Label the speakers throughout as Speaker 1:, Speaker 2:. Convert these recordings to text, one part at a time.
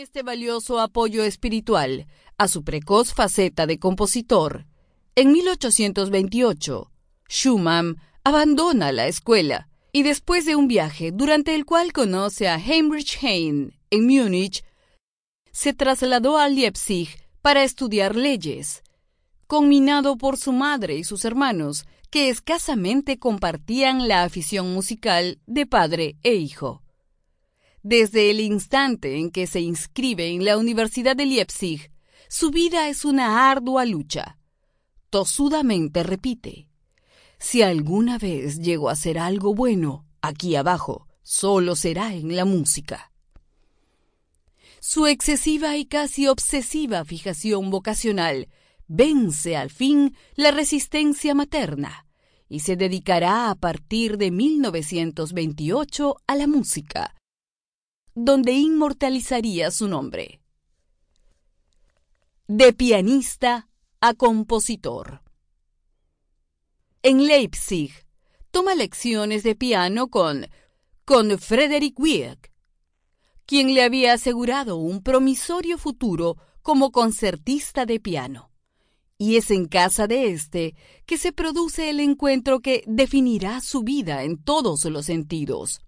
Speaker 1: este valioso apoyo espiritual a su precoz faceta de compositor, en 1828, Schumann abandona la escuela y después de un viaje durante el cual conoce a Heinrich Heine en Múnich, se trasladó a Leipzig para estudiar leyes, conminado por su madre y sus hermanos, que escasamente compartían la afición musical de padre e hijo. Desde el instante en que se inscribe en la Universidad de Leipzig, su vida es una ardua lucha. Tosudamente repite, si alguna vez llego a hacer algo bueno, aquí abajo, solo será en la música. Su excesiva y casi obsesiva fijación vocacional vence al fin la resistencia materna y se dedicará a partir de 1928 a la música, donde inmortalizaría su nombre. De pianista a compositor. En Leipzig, toma lecciones de piano con, con Frederick Wieck, quien le había asegurado un promisorio futuro como concertista de piano. Y es en casa de este que se produce el encuentro que definirá su vida en todos los sentidos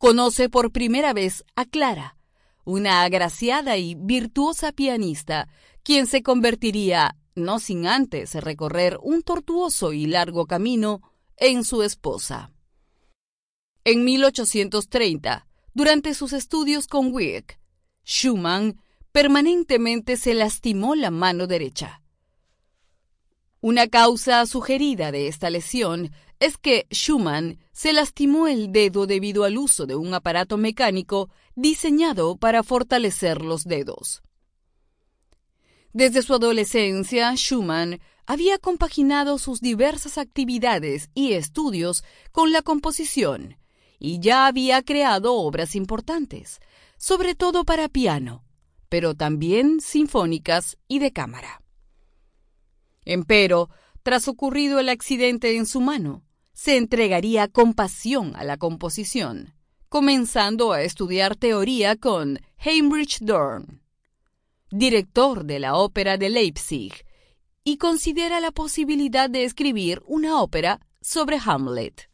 Speaker 1: conoce por primera vez a Clara, una agraciada y virtuosa pianista, quien se convertiría, no sin antes recorrer un tortuoso y largo camino, en su esposa. En 1830, durante sus estudios con Wieck, Schumann permanentemente se lastimó la mano derecha. Una causa sugerida de esta lesión es que Schumann se lastimó el dedo debido al uso de un aparato mecánico diseñado para fortalecer los dedos. Desde su adolescencia, Schumann había compaginado sus diversas actividades y estudios con la composición y ya había creado obras importantes, sobre todo para piano, pero también sinfónicas y de cámara. Empero, tras ocurrido el accidente en su mano, se entregaría con pasión a la composición, comenzando a estudiar teoría con Heinrich Dorn, director de la Ópera de Leipzig, y considera la posibilidad de escribir una ópera sobre Hamlet.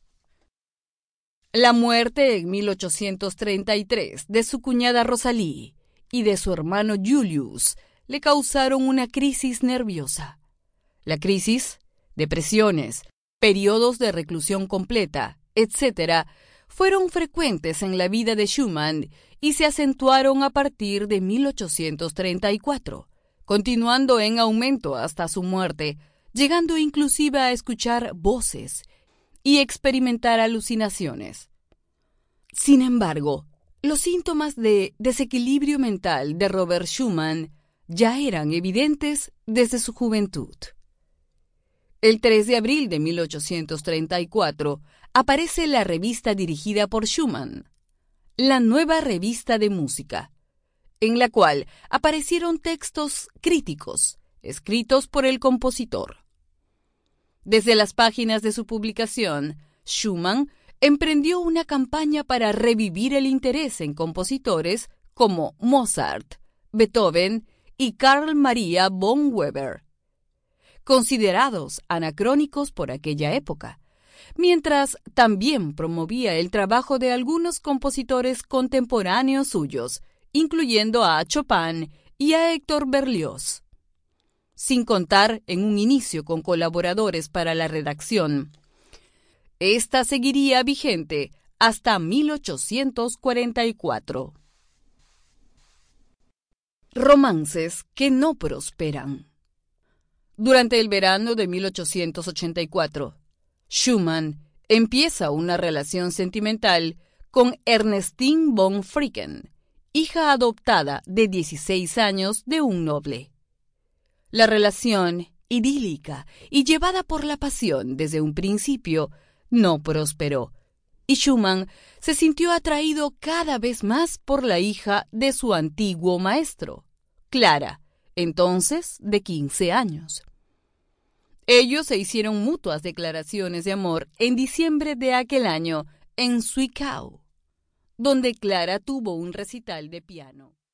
Speaker 1: La muerte en 1833 de su cuñada Rosalie y de su hermano Julius le causaron una crisis nerviosa. La crisis, depresiones, periodos de reclusión completa, etc., fueron frecuentes en la vida de Schumann y se acentuaron a partir de 1834, continuando en aumento hasta su muerte, llegando inclusive a escuchar voces y experimentar alucinaciones. Sin embargo, los síntomas de desequilibrio mental de Robert Schumann ya eran evidentes desde su juventud. El 3 de abril de 1834 aparece la revista dirigida por Schumann, la nueva revista de música, en la cual aparecieron textos críticos escritos por el compositor. Desde las páginas de su publicación, Schumann emprendió una campaña para revivir el interés en compositores como Mozart, Beethoven y Carl Maria von Weber considerados anacrónicos por aquella época, mientras también promovía el trabajo de algunos compositores contemporáneos suyos, incluyendo a Chopin y a Héctor Berlioz. Sin contar en un inicio con colaboradores para la redacción. Esta seguiría vigente hasta 1844. Romances que no prosperan. Durante el verano de 1884, Schumann empieza una relación sentimental con Ernestine von Fricken, hija adoptada de 16 años de un noble. La relación, idílica y llevada por la pasión desde un principio, no prosperó, y Schumann se sintió atraído cada vez más por la hija de su antiguo maestro, Clara, entonces de 15 años. Ellos se hicieron mutuas declaraciones de amor en diciembre de aquel año en Zwickau, donde Clara tuvo un recital de piano.